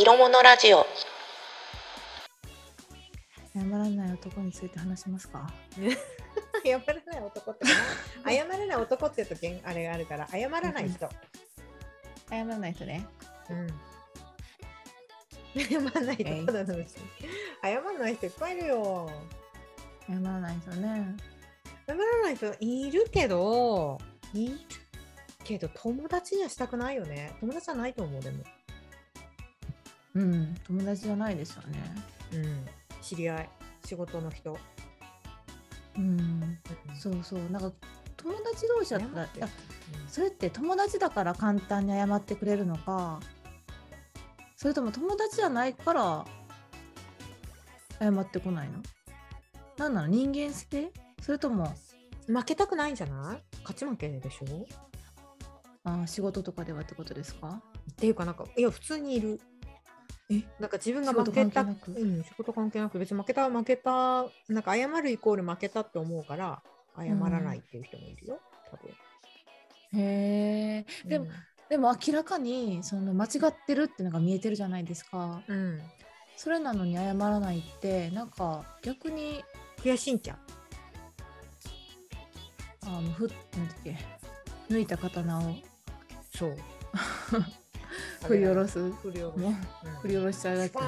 色物ラジオ謝らない男について話しますか？謝らない男ってな謝らない男って言うとあれがあるから謝らない人。謝らない人ねうん。謝らない人ただのうち謝らない人いっぱいいるよ。謝らない人ね謝らない人いるけど、いるけど友達にはしたくないよね。友達じゃないと思うでも。うん友達じゃないですよね。うん。知り合い、仕事の人。うんうん。そうそうなんか友達同士だったら謝って。いやそれって友達だから簡単に謝ってくれるのかそれとも友達じゃないから謝ってこないの？何なの？人間性？それとも負けたくないんじゃない？勝ち負けでしょ？あー仕事とかではってことですか？っていうかなんかいや普通にいる。えなんか自分が仕事負けた関係なく？うん、仕事関係なく別に負けた負けたなんか謝るイコール負けたって思うから謝らないっていう人もいるよ、多分。へえでも、でも明らかにその間違ってるっていうのが見えてるじゃないですか。うん、うん、それなのに謝らないってなんか逆に悔しいんちゃう？あのふなんだっけ抜いた刀を。そう 振り下ろす。振り下ろす、ね。うん。振り下ろしちゃうやつね。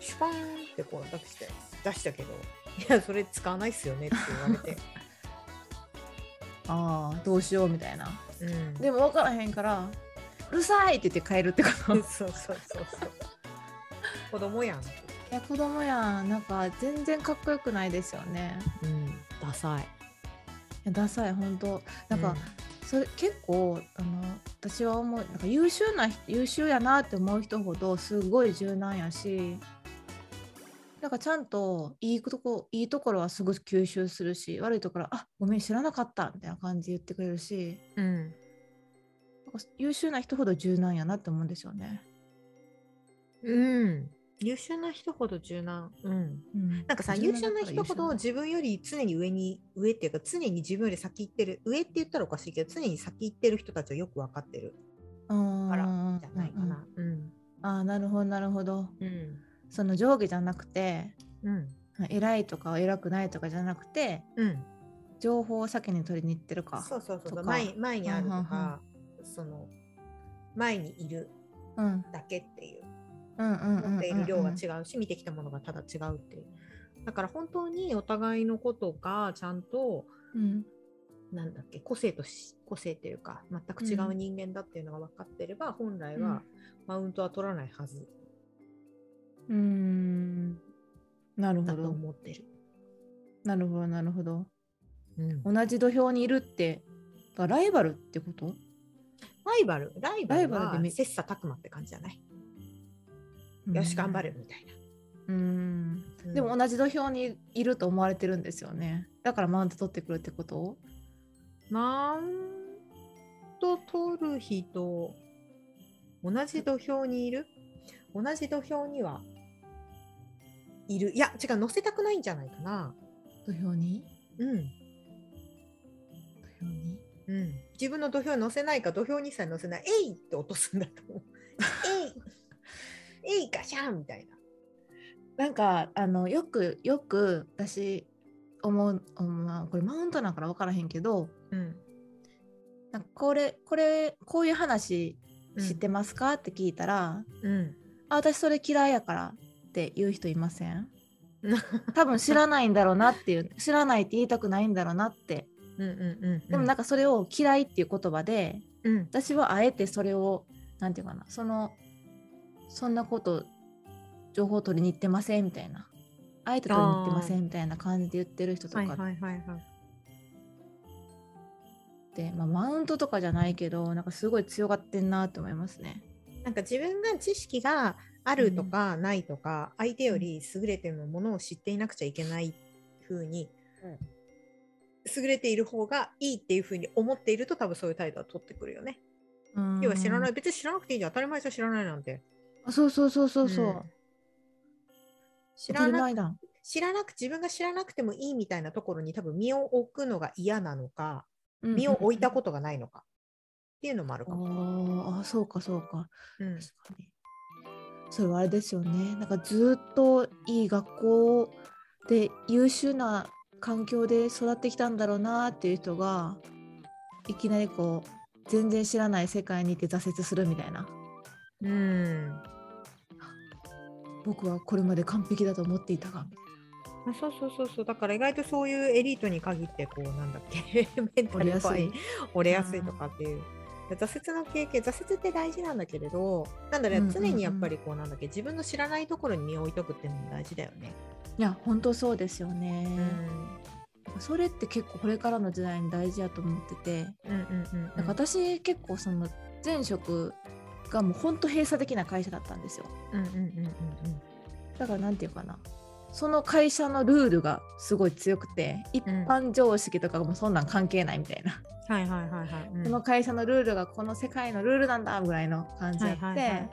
シュパン。ってこう出して出したけどいやそれ使わないっすよねって言われて、ああどうしようみたいな。うん、でも分からへんからうるさいって言って帰るってこと。い そうそうそうそう。子供やん、や子供やん。なんか全然かっこよくないですよね。うん、ダサい。いやダサい本当なんか、それ結構あの私は思うなんか優秀な人優秀やなって思う人ほどすごい柔軟やしなんかちゃんといいとこいいところはすぐ吸収するし悪いところはあごめん知らなかったみたいな感じで言ってくれるしうん、なんか優秀な人ほど柔軟やなって思うんですよね。うん、優秀な人ほど柔軟、うん、うん。なんかさ柔優秀な人ほど優自分より常に上に上っていうか常に自分より先行ってる。上って言ったらおかしいけど常に先行ってる人たちはよく分かってる。からうんじゃないかな。うんああなるほどなるほど。うん。その上下じゃなくてうん。偉いとか偉くないとかじゃなくてうん。情報を先に取りに行ってるか。そうそうそう前前にあるとうんうんかその前にいるうん。だけっていう。うんうんうん持っている量がう違うし見てきたものがただ違うっていう。だから本当にお互いのことがちゃんとん。なんだっけ個性とし個性っていうか全く違う人間だっていうのが分かってれば、本来はマウントは取らないはず。うん。うんなるだとほど思ってる。なるほどなるほど。うん。同じ土俵にいるってライバルってこと？ライバル？ライバルはライバルでめ切磋琢磨って感じじゃない、よし頑張るみたいうん。な。うん。でも同じ土俵にいると思われてるんですよね。だからマウント取ってくるってこと？マウント取る人同じ土俵にいる？同じ土俵にはいる？いや違う乗せたくないんじゃないかな。土俵に？うん。土俵に？うん。自分の土俵に乗せないか土俵にさえ乗せない。えいって落とすんだと思う。えいえいガシャンみたいな。なんかあのよくよく私思う、うんまあ、これマウントなんから分からへんけどうん。なんかこれこれこういう話うん。知ってますか、って聞いたらうん。あ私それ嫌いやからって言う人いません？多分知らないんだろうなっていう知らないって言いたくないんだろうなって。うんうんうん。でもなんかそれを嫌いっていう言葉でうん。私はあえてそれをなんていうかなそのそんなこと情報取りに行ってませんみたいな。あえて取りに行ってませんみたいな感じで言ってる人とかっはいはいはいはい。て、まあ、マウントとかじゃないけどなんかすごい強がってんなって思いますね。なんか自分が知識があるとかないとか、相手より優れてるものを知っていなくちゃいけない風に、優れている方がいいっていう風に思っていると多分そういう態度は取ってくるよね。要は知らない。い別に知らなくていいじゃん。当たり前じゃ知らないなんて。あそうそうそうそうそう、うん。知らなり前だ知らなく自分が知らなくてもいいみたいなところに多分身を置くのが嫌なのか身を置いたことがないのか。っていうのもあるかも。とあそうかそうか。うん。確かに。それはあれですよね。なんかずっといい学校で優秀な環境で育ってきたんだろうなっていう人がいきなりこう全然知らない世界に行って挫折するみたいなうん。僕はこれまで完璧だと思っていたが。あそうそうそうそう。だから意外とそういうエリートに限ってこうなんだっけ？メンタル弱い折れやすい。とかっていう。挫折の経験挫折って大事なんだけれどなんだろう、うんうんうん。常にやっぱりこうなんだっけ？自分の知らないところに身を置いとくっていうのも大事だよね。いや本当そうですよね、うん。それって結構これからの時代に大事だと思ってて。うんうんうん。なんか私結構その前職がもう本当閉鎖的な会社だったんですよ。うんうんうんうんだからなんていうかな。その会社のルールがすごい強くて一般常識とかもそんなん関係ないみたいな、はいはいはいはい。うん。この会社のルールがこの世界のルールなんだぐらいの感じやって、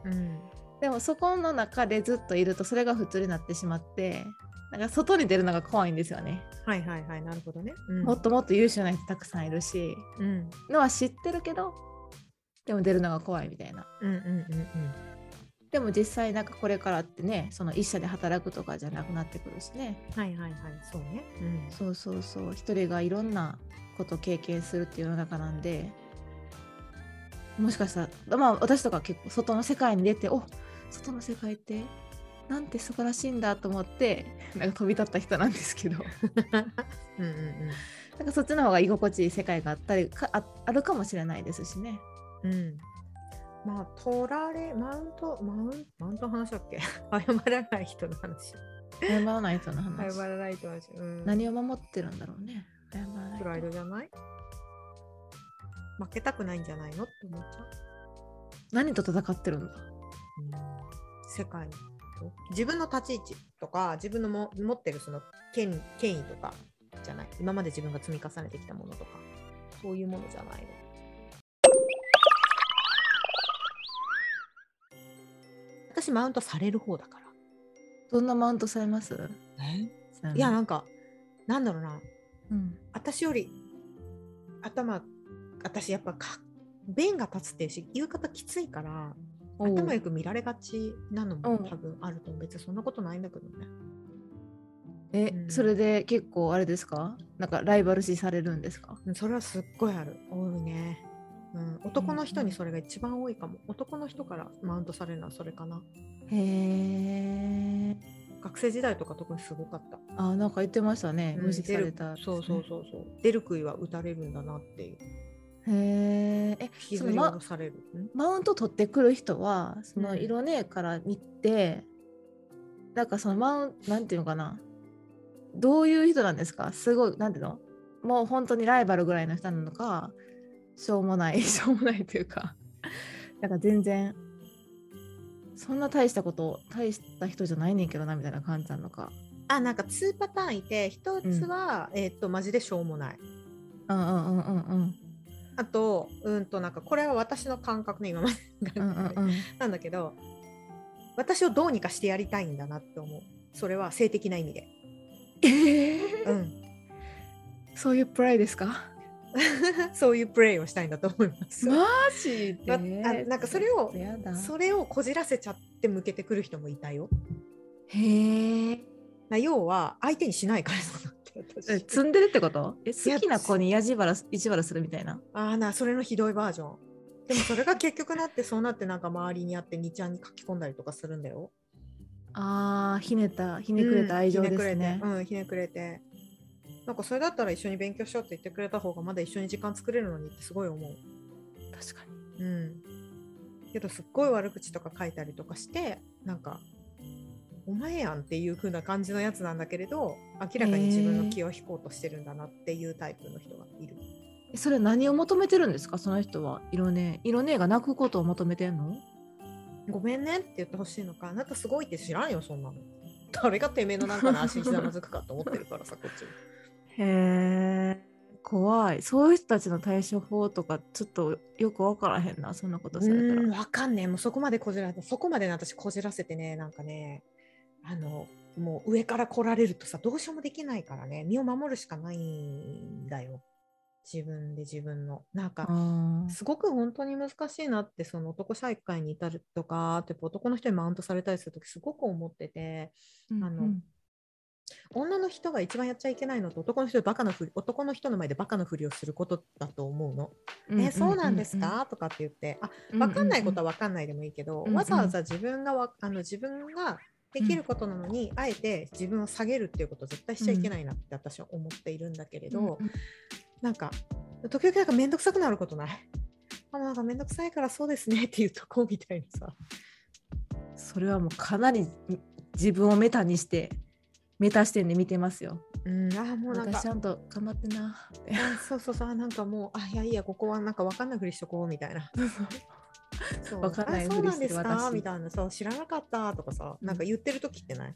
でもそこの中でずっといるとそれが普通になってしまってなんか外に出るのが怖いんですよね、はいはいはいなるほどね。うん。もっともっと優秀な人たくさんいるし。うん。のは知ってるけどでも出るのが怖いみたいなうんうんうんでも実際なんかこれからってねその一社で働くとかじゃなくなってくるしねうん。はいはいはいそうね。うんそうそうそう一人がいろんなことを経験するっていう世の中なんでもしかしたらまあ私とか結構外の世界に出てお外の世界ってなんて素晴らしいんだと思ってなんか飛び立った人なんですけど うんうんなんかそっちの方が居心地いい世界があったりかああるかもしれないですしね。うん。うん。まあ取られマウントマウンマウントの話だっけ？謝らない人の話。謝らない人の話。謝らない人の話。うん。何を守ってるんだろうね。謝らないプライドと。じゃない？負けたくないんじゃないの？って思っちゃう。何と戦ってるんだ？世界と？自分の立ち位置とか自分のも持ってるその権権威とかじゃない？今まで自分が積み重ねてきたものとかそういうものじゃないの私マウントされる方だから。どんなマウントされます？いやなんかなんだろうな。うん。私より頭私やっぱか弁が立つっていうし言う方きついから頭よく見られがちなのもうん。多分あると別にそんなことないんだけどね。え、うん。それで結構あれですか？なんかライバル視されるんですか？うんそれはすっごいある。多いね、うん、男の人にそれが一番多いかも。男の人からマウントされるのはそれかな。へえ。学生時代とか特にすごかった。あ、なんか言ってましたね。うん無視された、出るそうそうそうそう。出る杭は打たれるんだなっていう。へえ。そのされる、ん？マウント取ってくる人は、そのうん。色ねから見て、なんかそのマウンなんていうのかな。どういう人なんですか？すごい、なんていうの？もう本当にライバルぐらいの人なのか、しょうもない、しょうもないというか、なんか全然、そんな大したこと、大した人じゃないねんけどな、みたいな感じなのか。あなんか2パターンいて1つは、えーっとマジでしょうもない。うんうんうんうんうん。あとうんとなんかこれは私の感覚ね今まで。うんうんうん。なんだけど私をどうにかしてやりたいんだなって思う。それは性的な意味で、えー？うん、そういうプライですか？そういうプレイをしたいんだと思います、マジで、まあなんかそれをそれをこじらせちゃって向けてくる人もいたよへえ。な要は相手にしないからそうなって私積んでるってこと？え好きな子にやじばら意地悪するみたいな？ああなそれのひどいバージョンでもそれが結局なってそうなってなんか周りにあって2ちゃんに書き込んだりとかするんだよあーひねったひねくれた愛情ですね。うん、ひねくれて。うん、ひねくれて。なんかそれだったら一緒に勉強しようって言ってくれた方がまだ一緒に時間作れるのにってすごい思う。確かに。うん。けどすっごい悪口とか書いたりとかして、なんか、お前やんっていう風な感じのやつなんだけれど、明らかに自分の気を引こうとしてるんだなっていうタイプの人がいる。えそれ何を求めてるんですか？その人は。色ね色ねが泣くことを求めてんの？ごめんねって言ってほしいのか、あなたすごいって知らんよ、そんなの。誰がてめえのなんかの足にひざまずくかと思ってるからさ、こっちも。へえ。怖い。そういう人たちの対処法とかちょっとよくわからへんな、そんなことされたら。うん、わかんねえ。もうそこまでこじらせそこまでね私こじらせてね、なんかね、あの、もう上から来られるとさ、どうしようもできないからね、身を守るしかないんだよ。自分で自分のなんかすごく本当に難しいなってその男社会に至るとかって男の人にマウントされたりする時すごく思っててうんあの女の人が一番やっちゃいけないのと男の人でバカなふり男の人の前でバカなふりをすることだと思うの。うんえそうなんですか、とかって言って。あ分かんないことは分かんないでもいいけど、うんうん。わざわざ自分がわあの自分ができることなのに、あえて自分を下げるっていうことを絶対しちゃいけないなって私は思っているんだけれど、うんうん。なんか時々なんか面倒くさくなることない？あなんか面倒くさいからそうですねっていうとこみたいなさ。それはもうかなり自分をメタにしてメタ視点で見てますよ。うん。あもうなんか。私ちゃんと頑張ってな。っそうそうそう。なんかもうあいやいやここはなんか分かんないふりしとこうみたいな。そう。わかんないあそうなんですか？みたいな。そう知らなかったとかさなんか言ってる時ってない、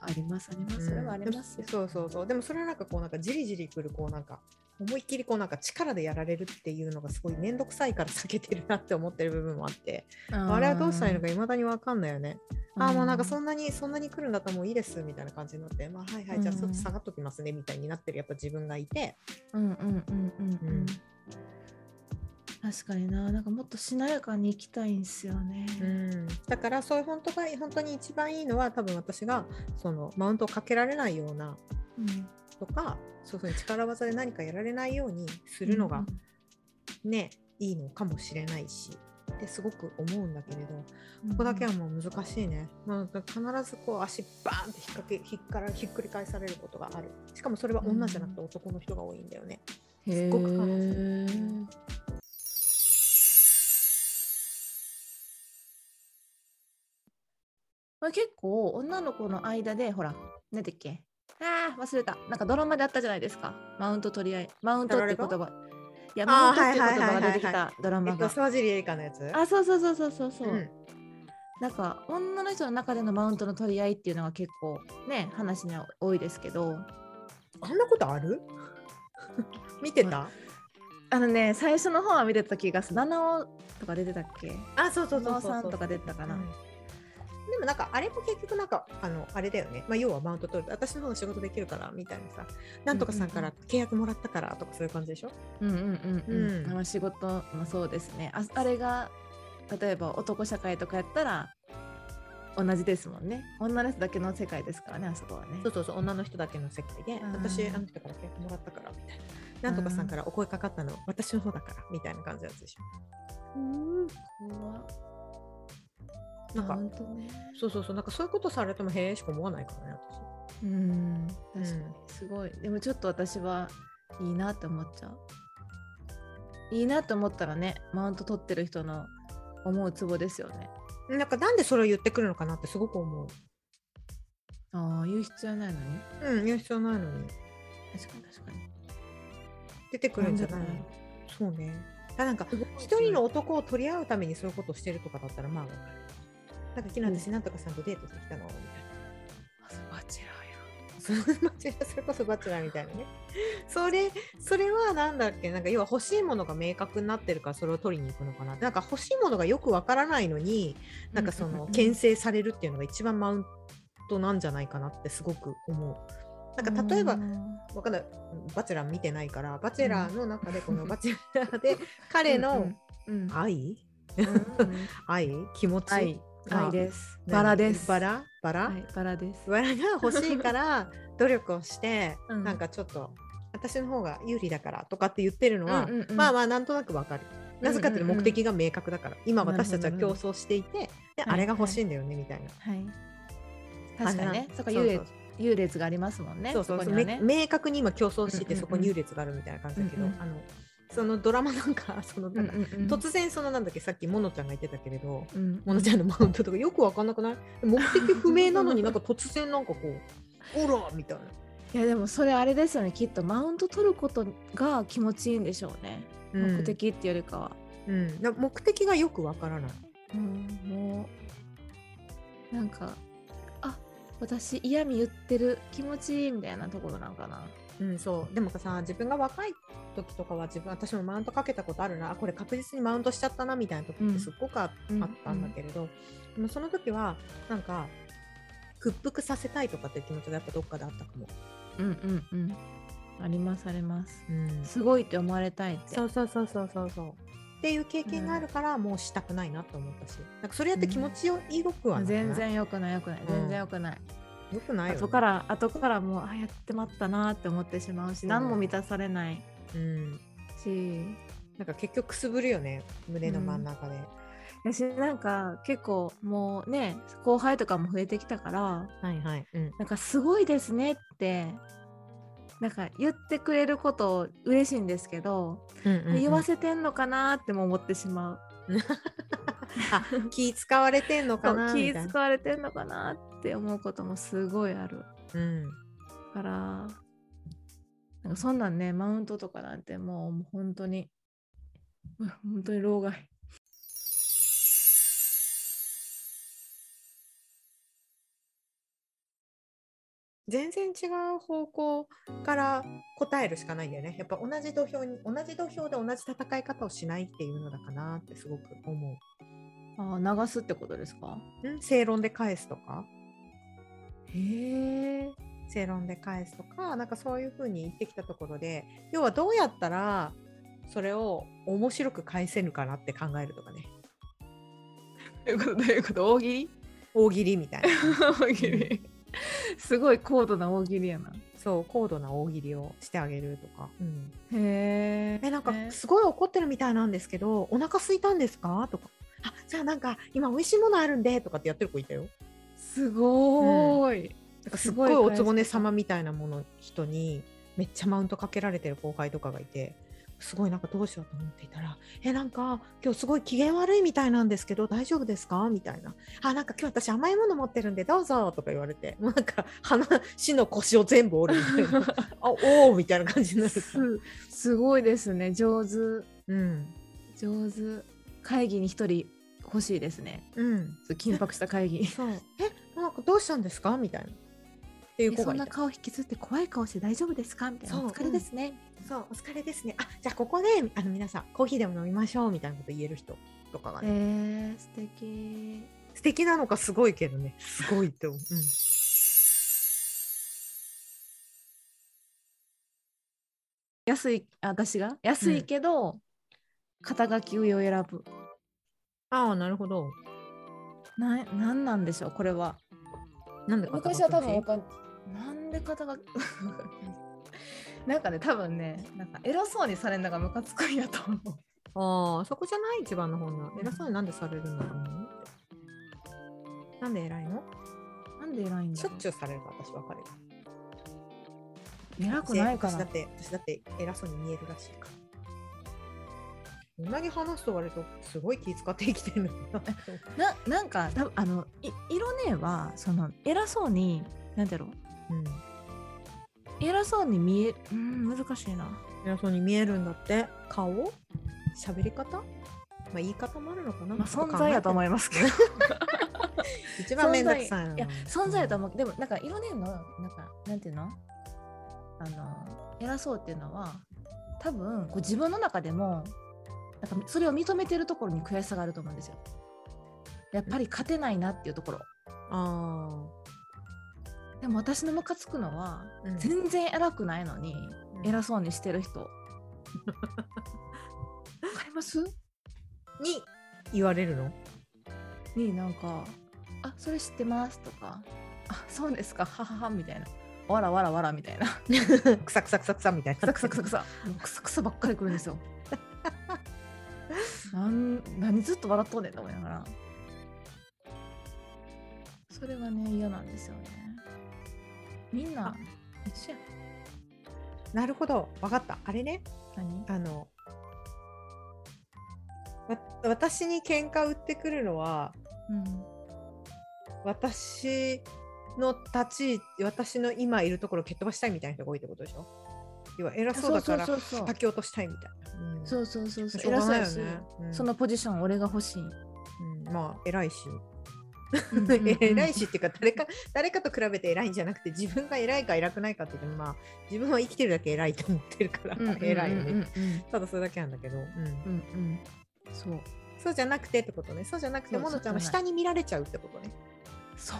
ありますあります。それはありますよ。そうそうそう。でもそれはなんかこうなんかじりじりくるこうなんか思いっきりこうなんか力でやられるっていうのがすごい面倒くさいから避けてるなって思ってる部分もあって。ああれはどうしたらいいのかいいまだに分かんないよね。あーもうなんかそんなにそんなに来るんだったらもういいですみたいな感じになってまあはいはいじゃあちょっと下がっときますねみたいになってるやっぱ自分がいて。うんうんうんうん。ううんん。確かにな、なんかもっとしなやかに生きたいんですよね。うん。だからそういう本当が本当に一番いいのは多分私がそのマウントをかけられないようなうんとかそういうふうに力技で何かやられないようにするのがね、いいのかもしれないしってすごく思うんだけれどうんここだけはもう難しいね、まあ、必ずこう足バーンって引っ掛けひっからひっくり返されることがある。しかもそれは女じゃなくて男の人が多いんだよね、へすっごく悲しい。ーこれ結構女の子の間でほら何だっけ？あー忘れた。なんかドラマであったじゃないですか。マウント取り合い。マウントって言葉。いやマウントって言葉が出てきたドラマが。えっと沢尻エリカのやつ？あそうそうそうそうそうそう、うん。なんか女の人の中でのマウントの取り合いっていうのが結構ね話には多いですけど。あんなことある？見てた、あのね最初の方は見てた気がする。七尾とか出てたっけ？あそうそうそうそうそう。さんとか出てたかな、うんでもなんかあれも結局なんかあのあれだよね、まあ、要はマウント取る。私の方が仕事できるからみたいなさ。なんとかさんから契約もらったからとかそういう感じでしょ、うんうんうんうん、うん。まあ仕事もそうですね。ああれが例えば男社会とかやったら同じですもんね。女の人だけの世界ですからねあそこはね。そうそうそう。女の人だけの世界でうん。私あの人から契約もらったからみたいな。なんとかさんからお声かかったの私の方だからみたいな感じのやつでしょ？うん怖っなんかねそうそうそうなんかそういうことされてもへえしか思わないからねうん確かに。うん。すごい。でもちょっと私はいいなって思っちゃう。いいなって思ったらねマウント取ってる人の思うツボですよね。私なんかなんでそれを言ってくるのかなってすごく思う。ああ言う必要ないのに？うん言う必要ないのに。確かに確かに。出てくるんじゃない？なんでだろそうね。あなんか一人の男を取り合うためにそういうことをしてるとかだったらまあわかるなんか昨日私なんとかさんとデートしてきたの？みたいな。バチェラそのバチェラーそれこそバチェラーみたいなね。それ、それはなんだっけ、なんか要は欲しいものが明確になってるからそれを取りに行くのかな？なんか欲しいものがよくわからないのに、なんかその牽制されるっていうのが一番マウントなんじゃないかなってすごく思う。なんか例えば、わかんない、バチェラー見てないから、バチェラーの中でこのバチェラーで彼のうん愛？うん 愛？気持ち？愛あ愛です。何バラです。バラ？バラ、はいバラです。バラが欲しいから 努力をして、うん。なんかちょっと私の方が有利だからとかって言ってるのは、うんうんうん。まあまあなんとなくわかる。なぜかっていうとうんうんうん目的が明確だから、今なるほど私たちは競争していて、ではいあれが欲しいんだよねみたいな。はい。確かにね。あそこ優優劣がありますもんねそうそうそう。こにはね。め明確に今競争してて、うんうんうん。そこに優劣があるみたいな感じだけど、うんうん。あのそのドラマなんかそのなんか、うんうんうん。突然そのなんだっけさっきモノちゃんが言ってたけれど、うん。モノちゃんのマウントとかよくわかんなくない？目的不明なのになんか突然なんかこう、オラみたいな。いやでもそれあれですよねきっとマウント取ることが気持ちいいんでしょうね。目的っていうよりかは、うん、な目的がよくわからない。うん、もうなんかあ私嫌味言ってる気持ちいいみたいなところなんかなうん、そう。でもさ自分が若い時とかは自分私もマウントかけたことあるな。あこれ確実にマウントしちゃったなみたいな時ってすっごくあ,、ったんだけれど、でもその時はなんか屈服させたいとかっていう気持ちがやっぱどっかであったかも。うんうんうん。ありますあります。うん、すごいって思われたいって。そうそうそうそうそう。そうっていう経験があるから、もうしたくないなと思ったし。なんかそれやって気持ちよいくはない？全然良くない良くない。全然良くない、よくないよ、ね、後から後からもうあやってまったなって思ってしまうし、う。ん何も満たされない。うん。し。なんか結局くすぶるよね胸の真ん中で、やしなんか結構もうね後輩とかも増えてきたからはいはい、うん、なんかすごいですねってなんか言ってくれること嬉しいんですけど、言わせてんのかなっても思ってしまう。あ気使われてんのかな気みたいな。使われてんのかなって思うこともすごいある。うん。からなんかそんなんねマウントとかなんてもうもう本当にうん 本当に老害。全然違う方向から答えるしかないんだよね。やっぱ同じ土俵に同じ土俵で同じ戦い方をしないっていうのだかなってすごく思あ流すってことですか？う。ん正論で返すとかへえ正論で返すとかなんかそういうふうに言ってきたところで要はどうやったらそれを面白く返せるかなって考えるとかね。どういうこと？どういうこと？大喜利？大喜利みたいな。大喜利。すごい高度な大喜利やな。そう高度な大喜利をしてあげるとか、うん、へえなんかすごい怒ってるみたいなんですけどお腹空いたんですか？とか。あじゃあなんか今美味しいものあるんでとかってやってる子いたよすごーい、なんかすっごいおつぼね様みたいなもの人にめっちゃマウントかけられてる後輩とかがいてすごいなんかどうしようと思っていたら「えなんか今日すごい機嫌悪いみたいなんですけど大丈夫ですか?」みたいな「あなんか今日私甘いもの持ってるんでどうぞ」とか言われてもうなんか話の腰を全部折るみたいな「あおお」みたいな感じになる。すすごいですね。上手。うん。上手。会議に一人欲しいですね。うん。緊迫した会議。そう。えどうしたんですか？みたいな。っていうえそんな顔引きつって怖い顔して大丈夫ですか？みたいな。そうお疲れですね、そうお疲れですね。あじゃあここであの皆さんコーヒーでも飲みましょうみたいなこと言える人とかがね、えー、素敵。素敵なのかすごいけどね。すごいと思う、うん。安いあ私が？安いけど、肩書き上を選ぶ。ああなるほど。ななんなんでしょうこれはなんで昔は多分わかんなんで肩書きなんかね多分ねなんか偉そうにされるのがムカつくんやと思う。ああそこじゃない？一番の本な偉そうになんでされるんだろうねなんで偉いの？なんで偉いんだしょっちゅうされる私わかるよ偉くないから。私だって私だって偉そうに見えるらしいからこんなに話すと割とすごい気遣って生きてるのに な。ななんか多分あのい色ねはその偉そうになんだろう。うん偉そうに見えうん難しいな。偉そうに見えるんだって。顔？喋り方？まあ言い方もあるのかな、まあ存在やと思いいますけど。一番めんどくさい。な いや存在やと思う。でもなんか色ねのなんかなんていうの？あの偉そうっていうのは多分こう自分の中でもなんかそれを認めてるところに悔しさがあると思うんですよ。やっぱり勝てないなっていうところ。あでも私のムカつくのは、うん。全然偉くないのにー偉そうにしてる人。わかります？に言われるの？になんか「あそれ知ってます」とか「あそうですかははは」みたいな「わらわらわら」みたいな。くさくさくさくさみたいな。くさくさくさくさ。くさくさばっかりくるんですよなん何ずっと笑っとんねんと思いながら。それがね嫌なんですよね。みんな一緒や。なるほど。わかった。あれね。何？あのわ私に喧嘩売ってくるのはうん。私の立ち位置私の今いるところを蹴っ飛ばしたいみたいな人が多いってことでしょ？要は偉そうだからそうそうそうそう。叩き落としたいみたいな、うん。そうそうそうそう。偉そうやねし、うん。そのポジション俺が欲しい。うん。まあ偉いし。偉いしっていうか誰か誰かと比べて偉いんじゃなくて自分が偉いか偉くないかっていうとまあ自分は生きてるだけ偉いと思ってるから偉いよね。うんただそれだけなんだけど、うん。うんうんそう。そうじゃなくてってことね。そうじゃなくてそうモノちゃんは下に見られちゃうってことね。そう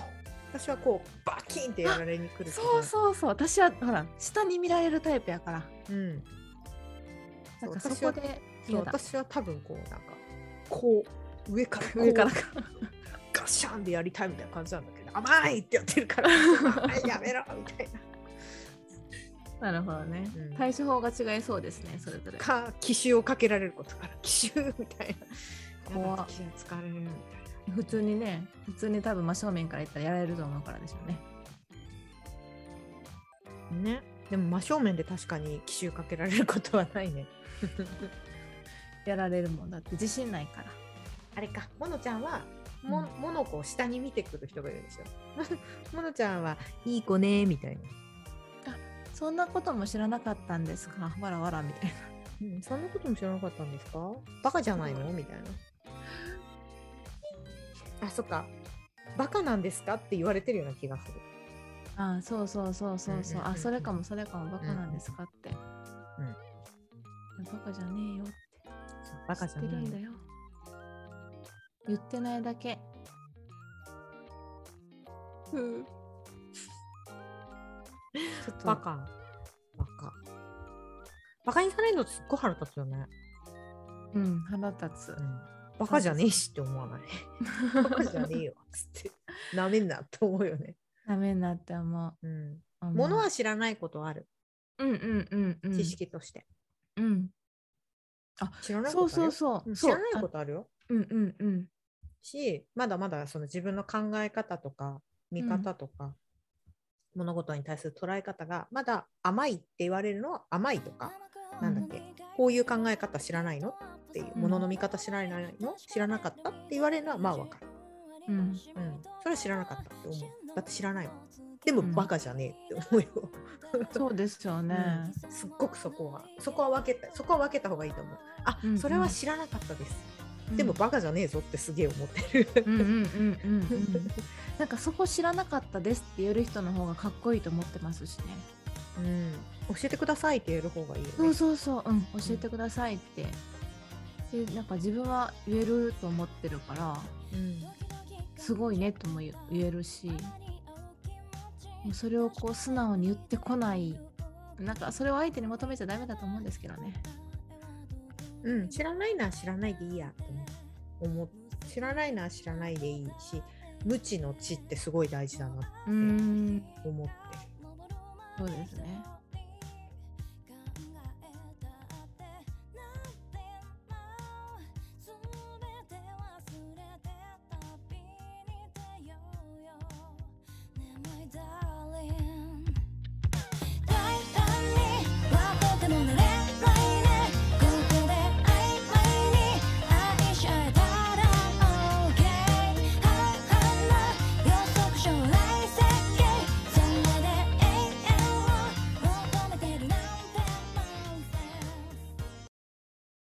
私はこうバキンってやられに来るそうそうそう。私はほら下に見られるタイプやから。うん。なんかそ私はそうこでそう私は多分こうなんかこう上から上から。ガッシャンでやりたいみたいな感じなんだけど甘いってやってるから やめろみたいな。なるほどね、うん。対処法が違いそうですねそれぞれ。か奇襲をかけられることから奇襲みたいな。怖気が疲れるみたいな普通にね普通に多分真正面から言ったらやられると思うからでしょうね。ね。でも真正面で確かに奇襲かけられることはないね。やられるもんだって自信ないから。あれか。モノちゃんはも、うん。モノコを下に見てくる人がいるんですよ。モノちゃんはいい子ねみたいな、そんなことも知らなかったんですか？わらわらみたいな。うん、そんなことも知らなかったんですか？バカじゃないの？みたいなあそっか。バカなんですかって言われてるような気がする。ああそうそうそうそうそう,、あそれかもそれかも。バカなんですかって、うん。バカじゃねえよって。バカじゃ知ってるんだねよ。言ってないだけ。う。んちょっと。バカ。バカ。バカにされるのすっごい腹立つよね、うん腹立つ。うん、バカじゃねえしって思わない？バカじゃねえよつってなめんなって思うよね、ダメになって思う。うん、ものは知らないことある。うんうんうんうん。知識として、うん。知らないそうことあるよ？そうそううん知らないことあるよ。うんうんうん。しまだまだその自分の考え方とか見方とか、物事に対する捉え方がまだ甘いって言われるのは甘いとか、なんだっけ？こういう考え方知らないの？っていううん。ものの見方知らないの？知らなかったって言われるのはまあわかる、うん。うん、それは知らなかったって思う。だって知らないもん。でもうん。バカじゃねえって思うよ、そうですよね、うん。すっごくそこは。そこは分けたそこは分けた方がいいと思う。あ、うんうん。それは知らなかったです、うん。でもバカじゃねえぞってすげえ思ってる、うんうんうんうんうん。なんかそこ知らなかったですって言える人の方がかっこいいと思ってますしね。うん、教えてくださいって言える方がいいよね。そうそうそう、うん、教えてくださいってでなんか自分は言えると思ってるからうんすごいねとも言言えるしもうそれをこう素直に言ってこないなんかそれを相手に求めちゃダメだと思うんですけどね。うん、知らないのは知らないでいいやと思う。知らないのは知らないでいいし無知の知ってすごい大事だなって思ってそうですね